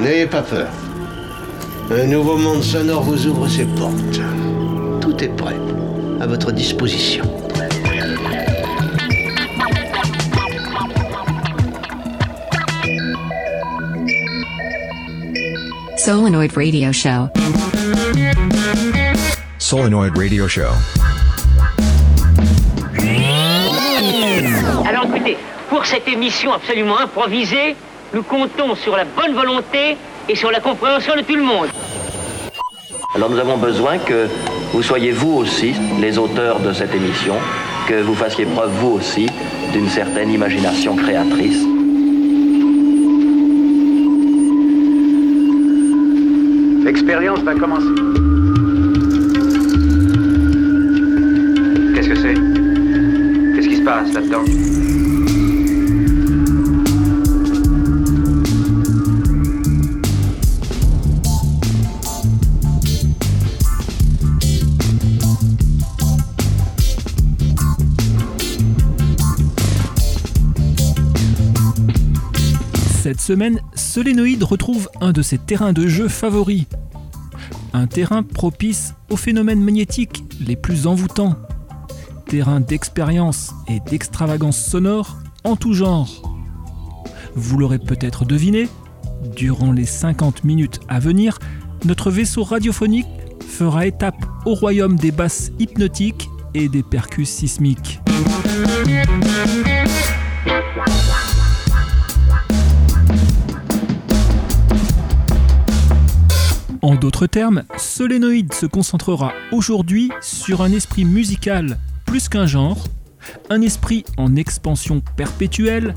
N'ayez pas peur. Un nouveau monde sonore vous ouvre ses portes. Tout est prêt, à votre disposition. Solenoid Radio Show. Solenoid Radio Show. Alors écoutez, pour cette émission absolument improvisée, nous comptons sur la bonne volonté et sur la compréhension de tout le monde. Alors nous avons besoin que vous soyez vous aussi les auteurs de cette émission, que vous fassiez preuve vous aussi d'une certaine imagination créatrice. L'expérience va commencer. Qu'est-ce que c'est? Qu'est-ce qui se passe là-dedans? Semaine, Solénoïde retrouve un de ses terrains de jeu favoris. Un terrain propice aux phénomènes magnétiques les plus envoûtants. Terrain d'expérience et d'extravagance sonore en tout genre. Vous l'aurez peut-être deviné, durant les 50 minutes à venir, notre vaisseau radiophonique fera étape au royaume des basses hypnotiques et des percus sismiques. D'autres termes, Solénoïde se concentrera aujourd'hui sur un esprit musical plus qu'un genre, un esprit en expansion perpétuelle,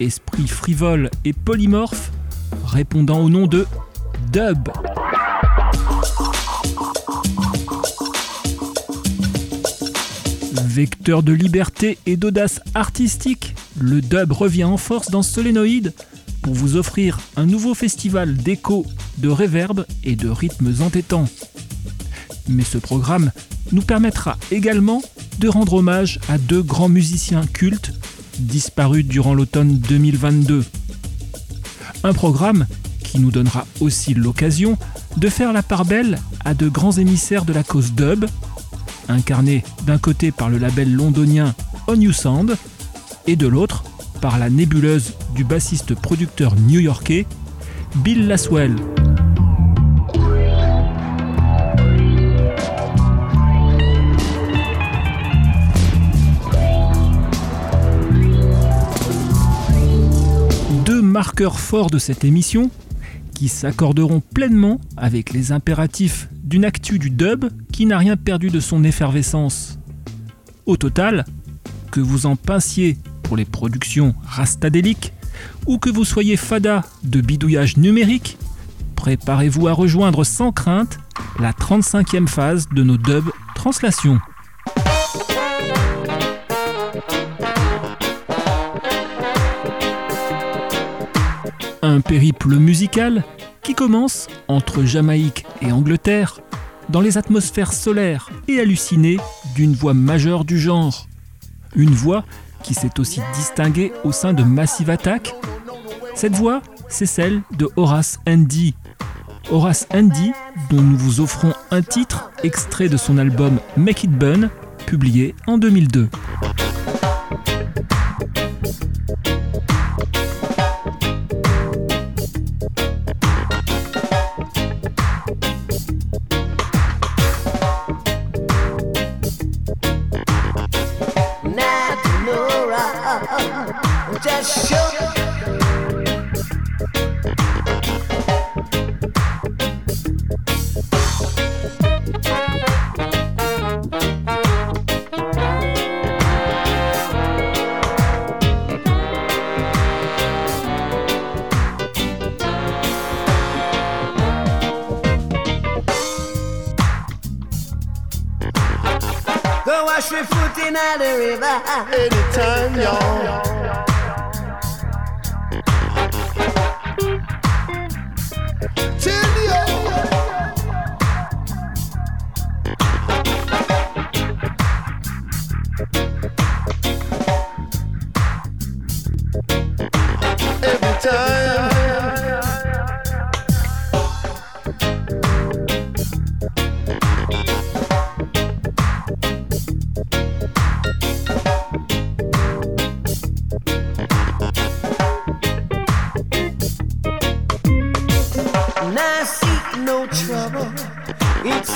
esprit frivole et polymorphe, répondant au nom de dub. Vecteur de liberté et d'audace artistique, le dub revient en force dans Solénoïde pour vous offrir un nouveau festival d'écho, de réverb et de rythmes entêtants. Mais ce programme nous permettra également de rendre hommage à deux grands musiciens cultes disparus durant l'automne 2022. Un programme qui nous donnera aussi l'occasion de faire la part belle à de grands émissaires de la cause dub, incarnés d'un côté par le label londonien On You et de l'autre par la nébuleuse du bassiste producteur new-yorkais Bill Laswell. Deux marqueurs forts de cette émission qui s'accorderont pleinement avec les impératifs d'une actu du dub qui n'a rien perdu de son effervescence. Au total, que vous en pinciez pour les productions rastadéliques ou que vous soyez fada de bidouillage numérique, préparez-vous à rejoindre sans crainte la 35e phase de nos dub translations. Un périple musical qui commence entre Jamaïque et Angleterre dans les atmosphères solaires et hallucinées d'une voix majeure du genre. Une voix qui s'est aussi distinguée au sein de Massive Attack. Cette voix, c'est celle de Horace Andy. Horace Andy, dont nous vous offrons un titre extrait de son album Make It Burn, publié en 2002. any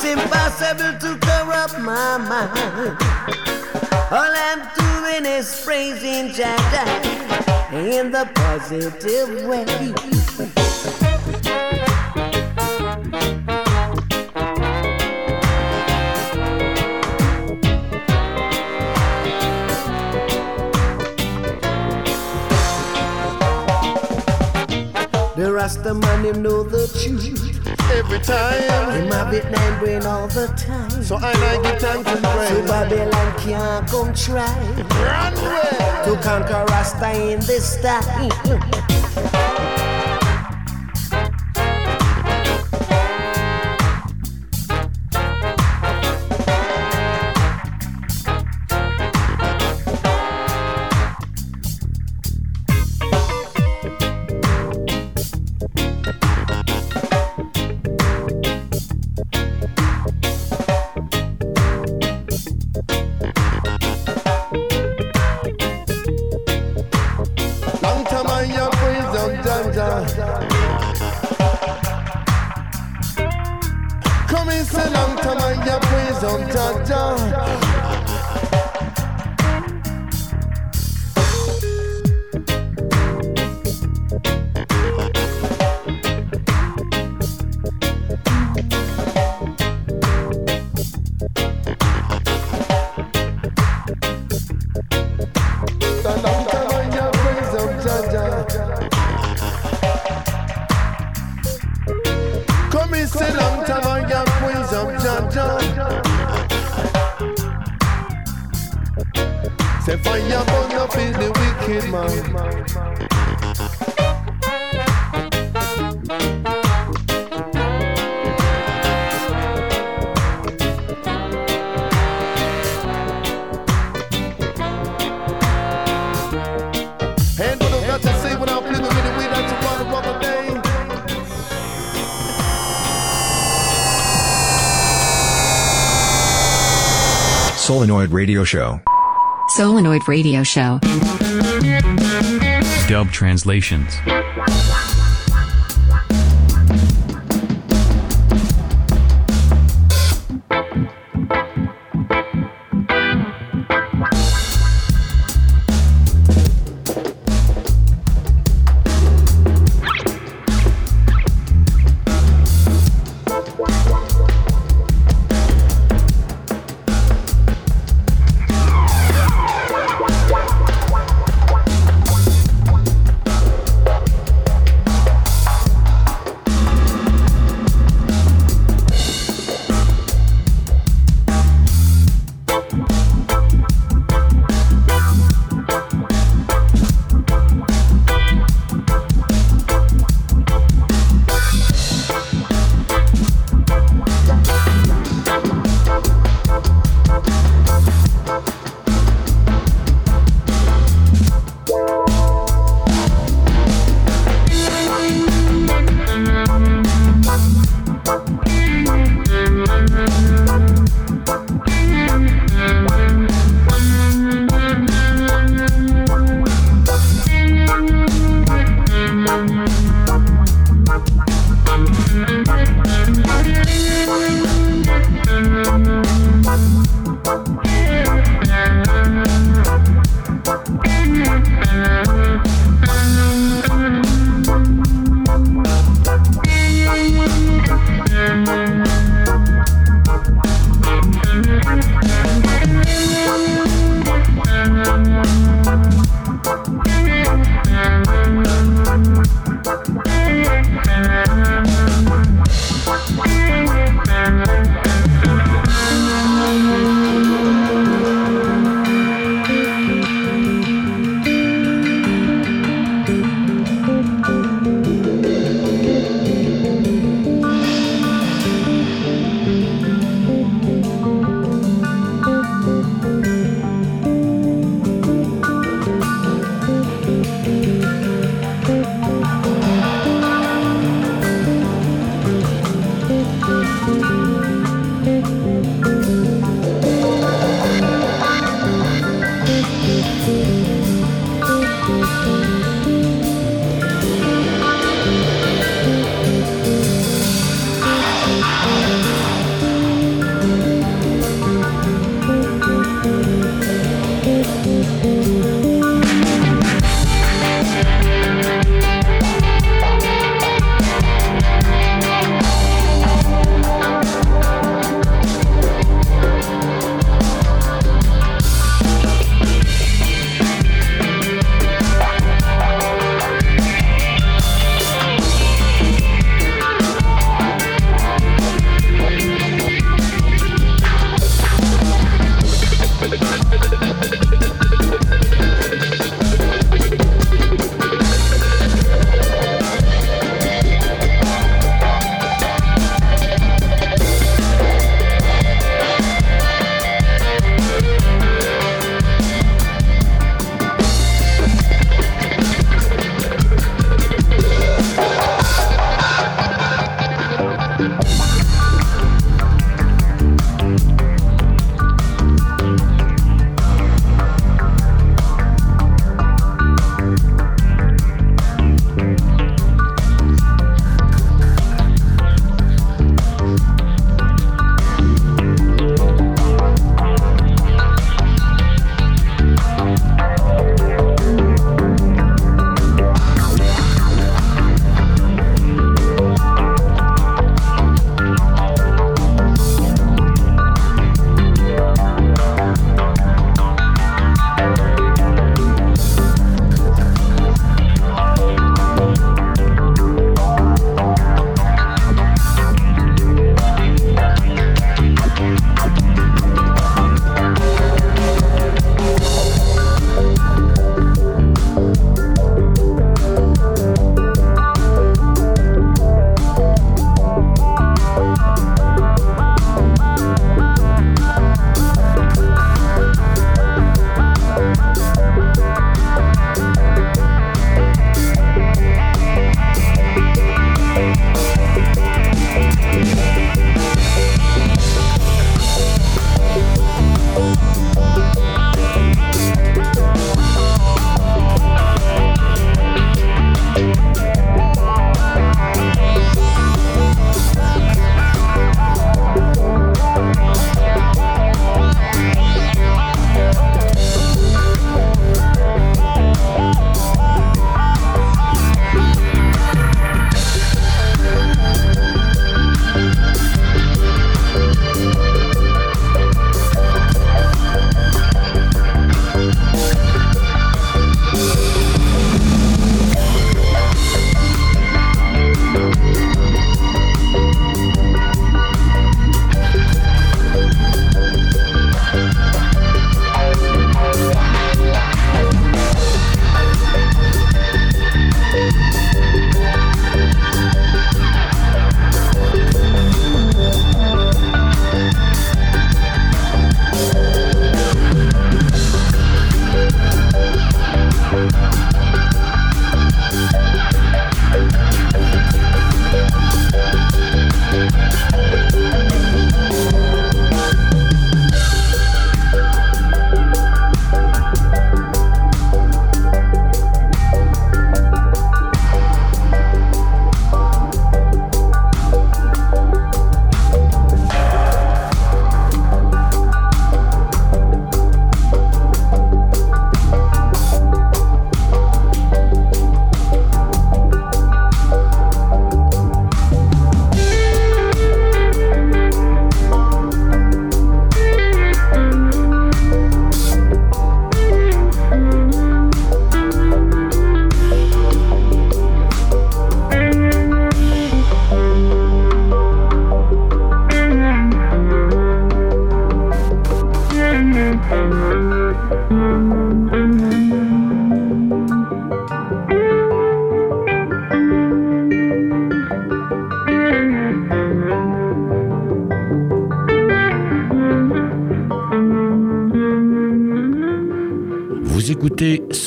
It's impossible to corrupt my mind. All I'm doing is praising Jah in the positive way. The Rasta man him know the truth Every time. Him have it nine brain all the time So I like give thanks and So praise. Babylon can't come try Run away. To conquer Rasta in this time Solenoid Radio Show. Solenoid Radio Show. Dub translations.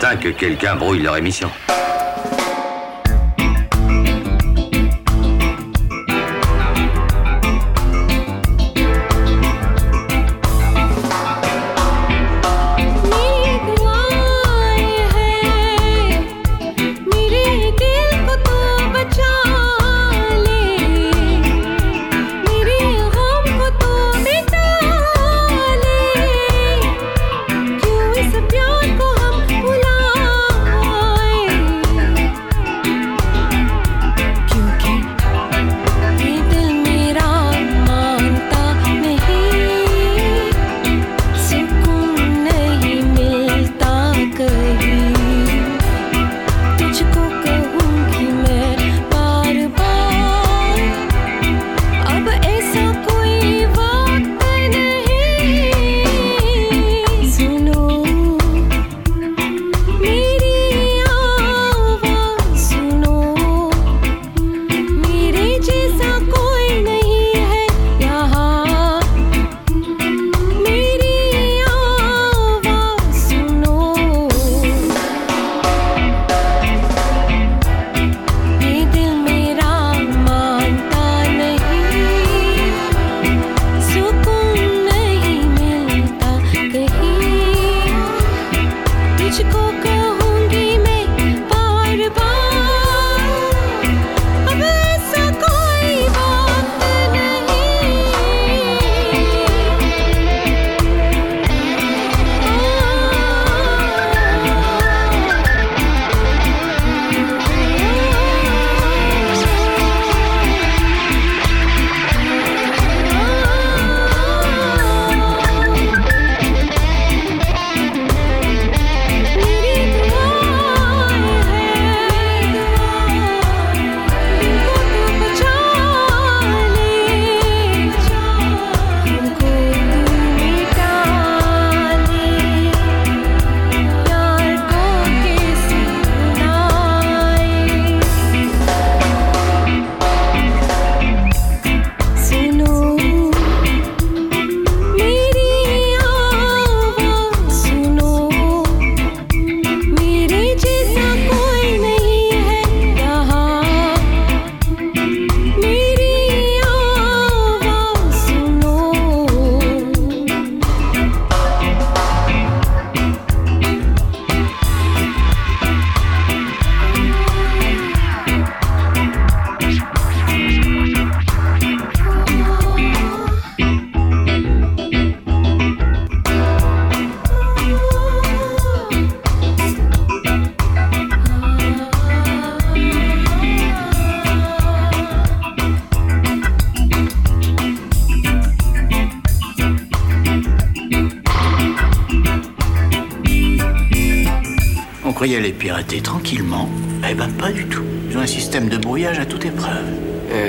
Que quelqu'un brouille leur émission.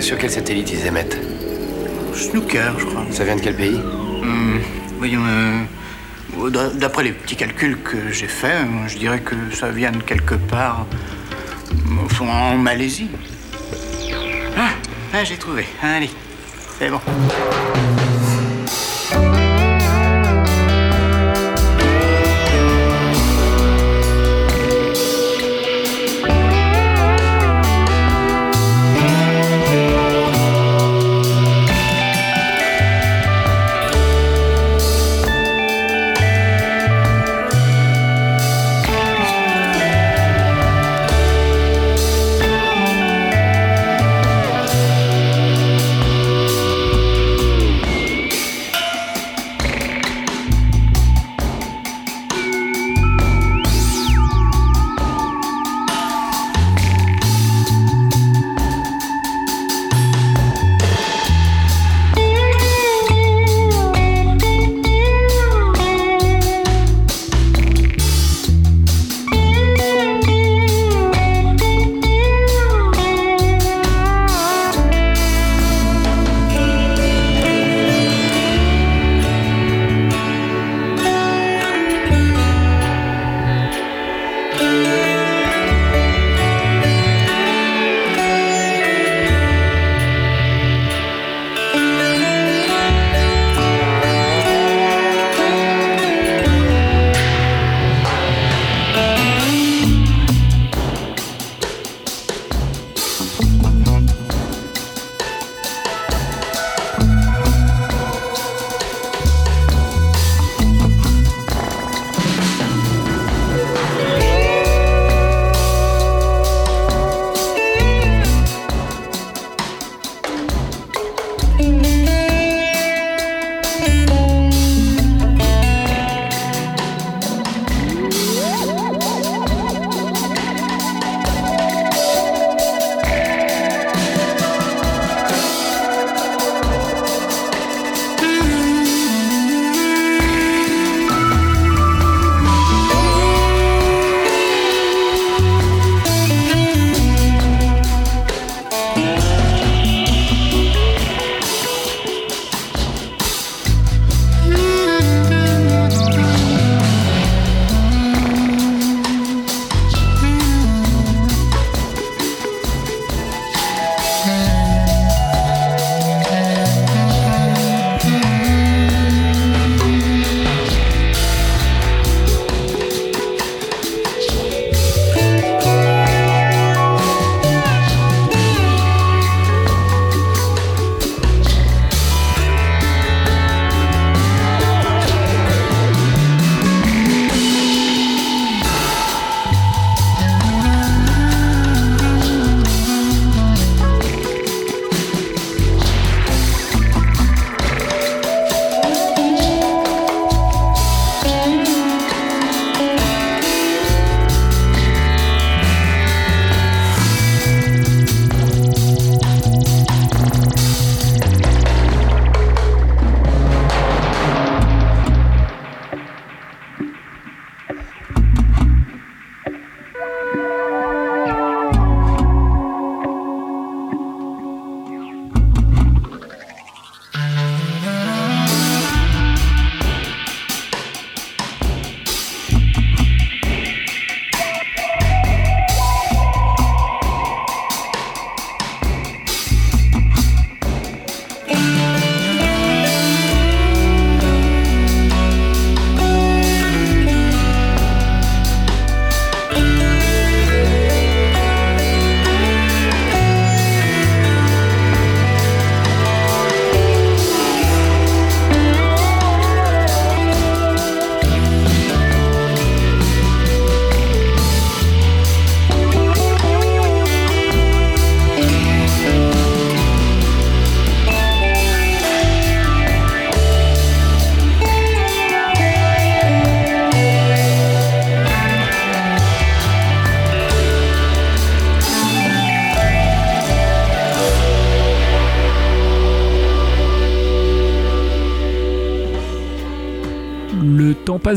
Sur quel satellite ils émettent Snooker, je crois. Ça vient de quel pays hmm, Voyons, euh, d'après les petits calculs que j'ai faits, je dirais que ça vient de quelque part en Malaisie. Ah, ah j'ai trouvé. Allez, c'est bon.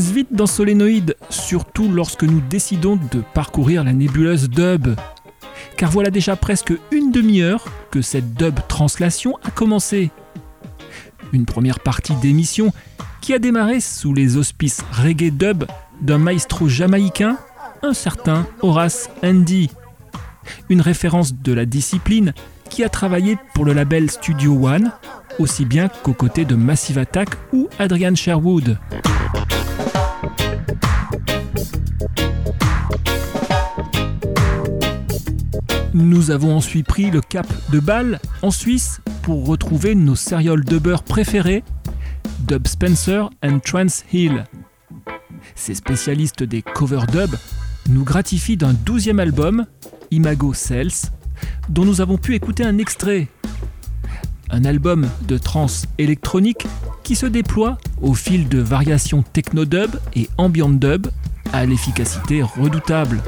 Vite dans Solénoïde, surtout lorsque nous décidons de parcourir la nébuleuse dub. Car voilà déjà presque une demi-heure que cette dub translation a commencé. Une première partie d'émission qui a démarré sous les auspices reggae dub d'un maestro jamaïcain, un certain Horace Andy. Une référence de la discipline qui a travaillé pour le label Studio One, aussi bien qu'aux côtés de Massive Attack ou Adrian Sherwood. Nous avons ensuite pris le cap de Bâle en Suisse pour retrouver nos serial dubbers préférés, Dub Spencer and Trance Hill. Ces spécialistes des cover dub nous gratifient d'un douzième album, Imago Cells, dont nous avons pu écouter un extrait. Un album de trance électronique qui se déploie au fil de variations techno-dub et ambient dub à l'efficacité redoutable.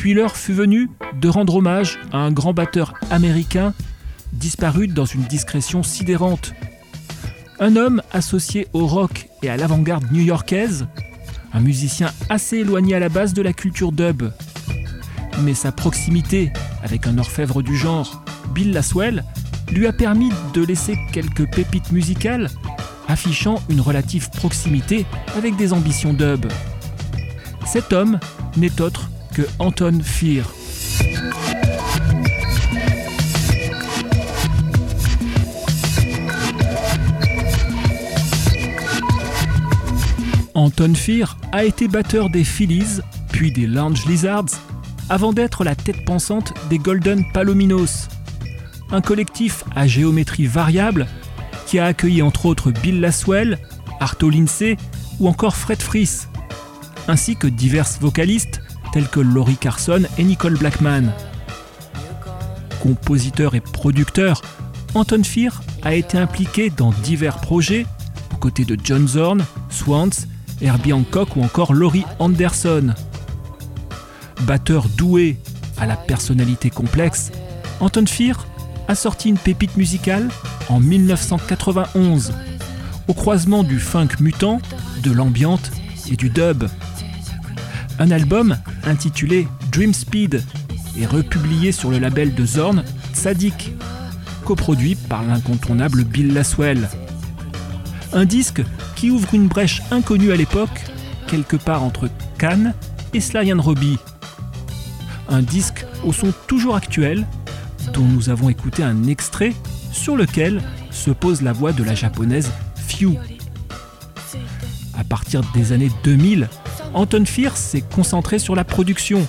Puis l'heure fut venue de rendre hommage à un grand batteur américain disparu dans une discrétion sidérante. Un homme associé au rock et à l'avant-garde new-yorkaise, un musicien assez éloigné à la base de la culture dub. Mais sa proximité avec un orfèvre du genre, Bill Laswell, lui a permis de laisser quelques pépites musicales, affichant une relative proximité avec des ambitions dub. Cet homme n'est autre que Anton Fear. Anton Fear a été batteur des Phillies, puis des Lounge Lizards, avant d'être la tête pensante des Golden Palominos, un collectif à géométrie variable qui a accueilli entre autres Bill Laswell, Arto Lindsay ou encore Fred Fries, ainsi que divers vocalistes tels que Laurie Carson et Nicole Blackman. Compositeur et producteur, Anton Fear a été impliqué dans divers projets aux côtés de John Zorn, Swans, Herbie Hancock ou encore Laurie Anderson. Batteur doué à la personnalité complexe, Anton Fear a sorti une pépite musicale en 1991, au croisement du funk mutant, de l'ambiante et du dub. Un album intitulé Dream Speed est republié sur le label de Zorn, Sadik, coproduit par l'incontournable Bill Laswell. Un disque qui ouvre une brèche inconnue à l'époque, quelque part entre Cannes et Sly Robbie. Un disque au son toujours actuel, dont nous avons écouté un extrait sur lequel se pose la voix de la japonaise Few. À partir des années 2000, Anton Fierce s'est concentré sur la production,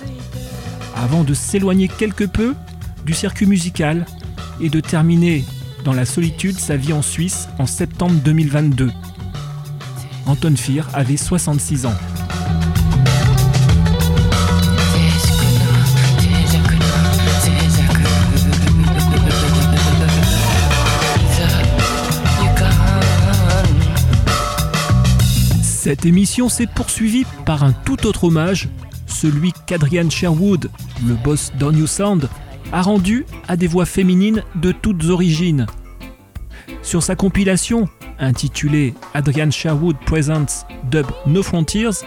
avant de s'éloigner quelque peu du circuit musical et de terminer dans la solitude sa vie en Suisse en septembre 2022. Anton Fear avait 66 ans. Cette émission s'est poursuivie par un tout autre hommage, celui qu'Adrian Sherwood, le boss d'On Sound, a rendu à des voix féminines de toutes origines. Sur sa compilation, intitulée Adrian Sherwood Presents Dub No Frontiers,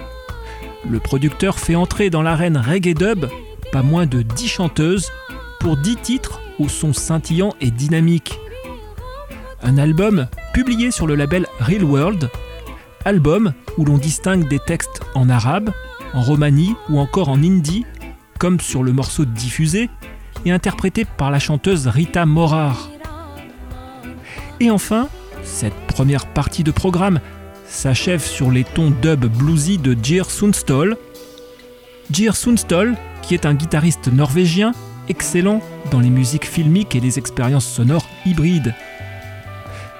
le producteur fait entrer dans l'arène reggae dub pas moins de 10 chanteuses pour 10 titres au son scintillant et dynamique. Un album publié sur le label Real World, album où l'on distingue des textes en arabe, en romani ou encore en hindi, comme sur le morceau diffusé et interprété par la chanteuse Rita Morar. Et enfin, cette première partie de programme s'achève sur les tons dub bluesy de Geir Sundstall. Geir Sundstall, qui est un guitariste norvégien excellent dans les musiques filmiques et les expériences sonores hybrides.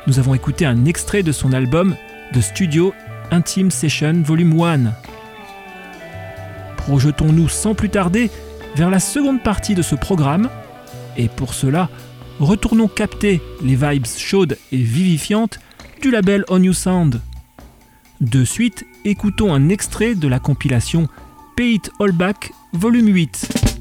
Nous avons écouté un extrait de son album de studio Intime Session Volume 1. Projetons-nous sans plus tarder vers la seconde partie de ce programme, et pour cela, retournons capter les vibes chaudes et vivifiantes du label On You Sound. De suite, écoutons un extrait de la compilation Pay It All Back Volume 8.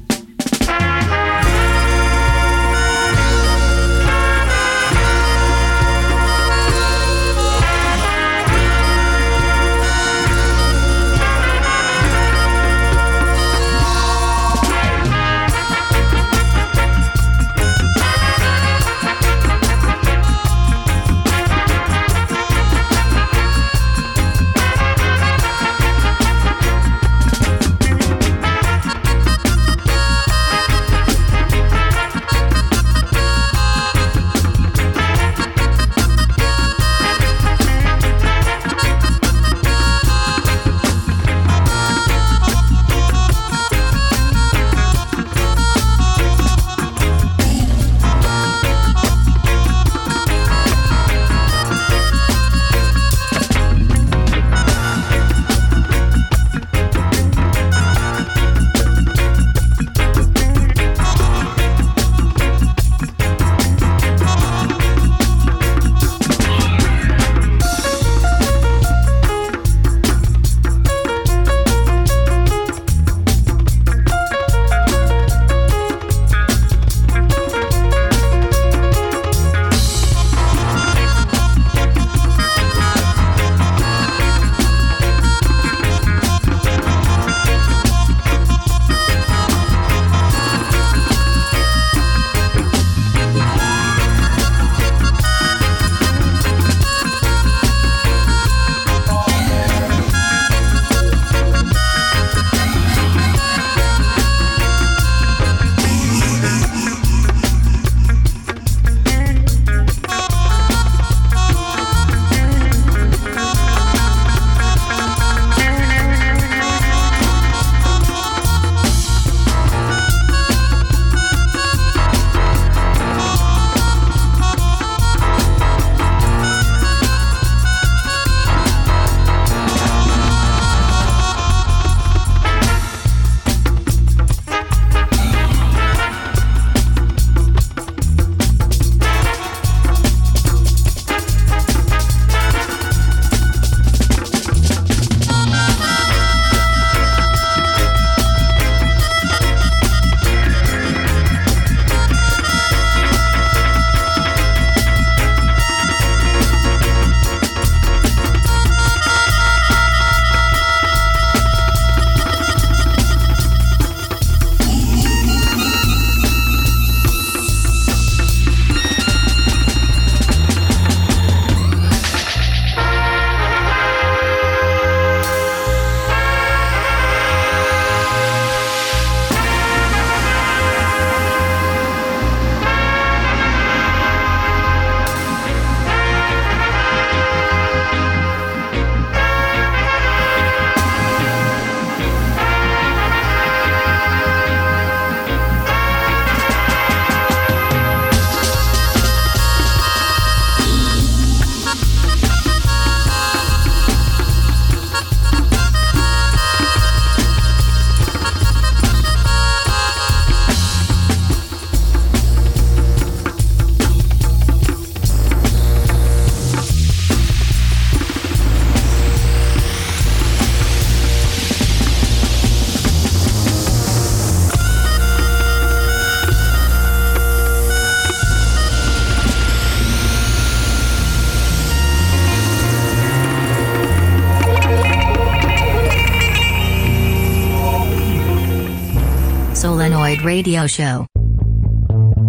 Radio Show.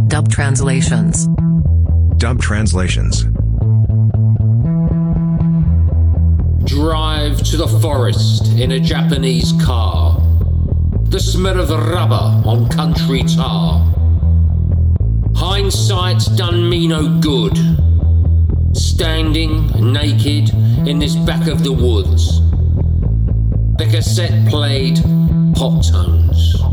Dub translations. Dub translations. Drive to the forest in a Japanese car. The smell of rubber on country tar. Hindsight's done me no good. Standing naked in this back of the woods. The cassette played pop tones.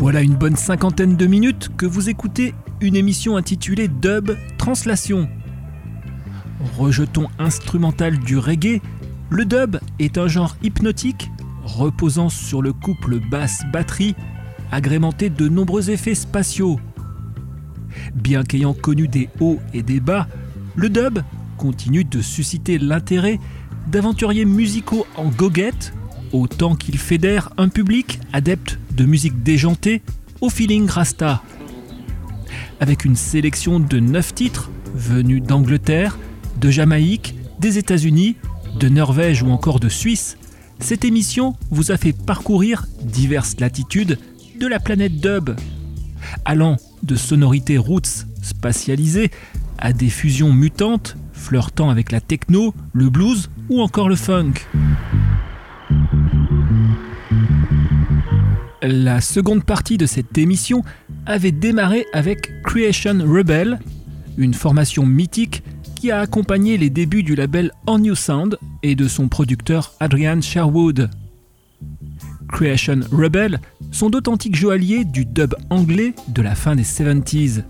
Voilà une bonne cinquantaine de minutes que vous écoutez une émission intitulée Dub Translation. Rejetons instrumental du reggae, le dub est un genre hypnotique reposant sur le couple basse-batterie agrémenté de nombreux effets spatiaux. Bien qu'ayant connu des hauts et des bas, le dub continue de susciter l'intérêt d'aventuriers musicaux en goguette, autant qu'il fédère un public adepte de musique déjantée au feeling rasta. Avec une sélection de 9 titres venus d'Angleterre, de Jamaïque, des États-Unis, de Norvège ou encore de Suisse, cette émission vous a fait parcourir diverses latitudes de la planète dub, allant de sonorités roots spatialisées à des fusions mutantes flirtant avec la techno, le blues ou encore le funk. La seconde partie de cette émission avait démarré avec Creation Rebel, une formation mythique qui a accompagné les débuts du label On New Sound et de son producteur Adrian Sherwood. Creation Rebel sont d'authentiques joailliers du dub anglais de la fin des 70s.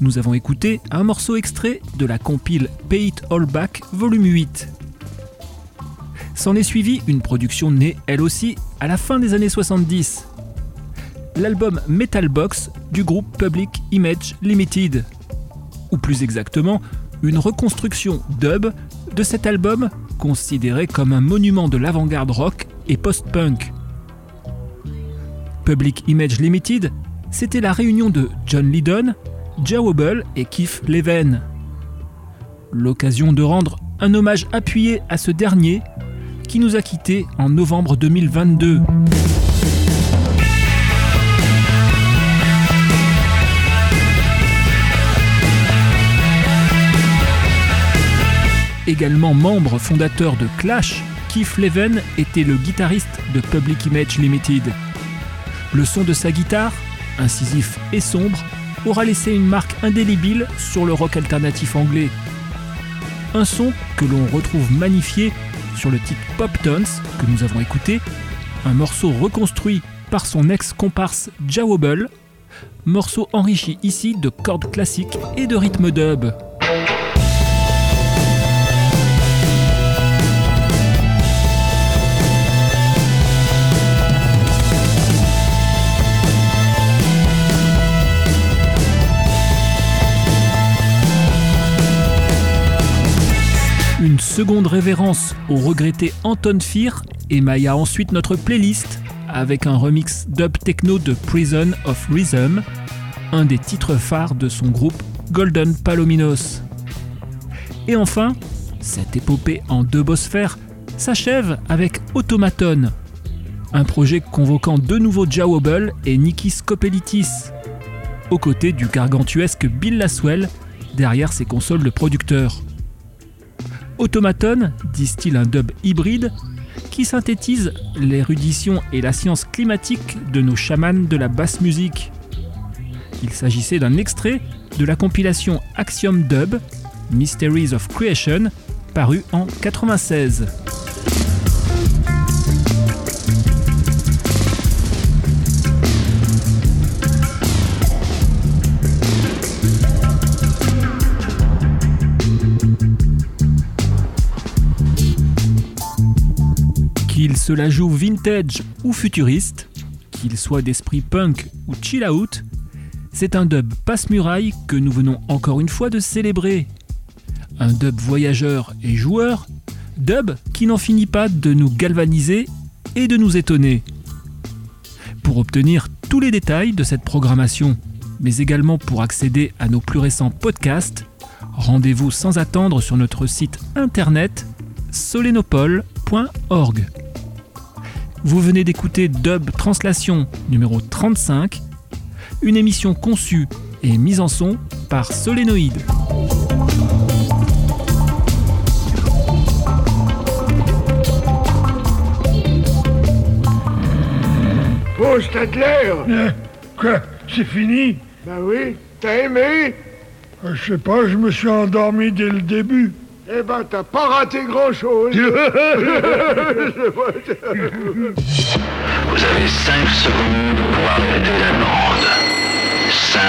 Nous avons écouté un morceau extrait de la compile Pay It All Back Volume 8. S'en est suivi une production née elle aussi à la fin des années 70. L'album Metal Box du groupe Public Image Limited. Ou plus exactement, une reconstruction dub de cet album considéré comme un monument de l'avant-garde rock et post-punk. Public Image Limited, c'était la réunion de John Lydon, Jawobble et Keith Leven. L'occasion de rendre un hommage appuyé à ce dernier qui nous a quittés en novembre 2022. Également membre fondateur de Clash, Keith Leven était le guitariste de Public Image Limited. Le son de sa guitare, incisif et sombre, aura laissé une marque indélébile sur le rock alternatif anglais. Un son que l'on retrouve magnifié sur le titre Pop Tones que nous avons écouté, un morceau reconstruit par son ex-comparse Jawobble, morceau enrichi ici de cordes classiques et de rythme dub. Seconde révérence au regretté Anton Fear émailla ensuite notre playlist avec un remix dub techno de Prison of Rhythm, un des titres phares de son groupe Golden Palominos. Et enfin, cette épopée en deux bosphères s'achève avec Automaton, un projet convoquant de nouveau Jawobble et Nikki Scopelitis, aux côtés du gargantuesque Bill Laswell derrière ses consoles de producteur. Automaton distille un dub hybride qui synthétise l'érudition et la science climatique de nos chamans de la basse musique. Il s'agissait d'un extrait de la compilation Axiom Dub, Mysteries of Creation, paru en 96. Qu'il se la joue vintage ou futuriste, qu'il soit d'esprit punk ou chill out, c'est un dub passe-muraille que nous venons encore une fois de célébrer. Un dub voyageur et joueur, dub qui n'en finit pas de nous galvaniser et de nous étonner. Pour obtenir tous les détails de cette programmation, mais également pour accéder à nos plus récents podcasts, rendez-vous sans attendre sur notre site internet solenopole.org. Vous venez d'écouter Dub Translation numéro 35, une émission conçue et mise en son par Solénoïde. Oh, Stadler Euh, Quoi C'est fini? Ben oui, t'as aimé? Euh, Je sais pas, je me suis endormi dès le début. Eh ben, t'as pas raté grand-chose. Vous avez 5 secondes pour arrêter la bande. 5,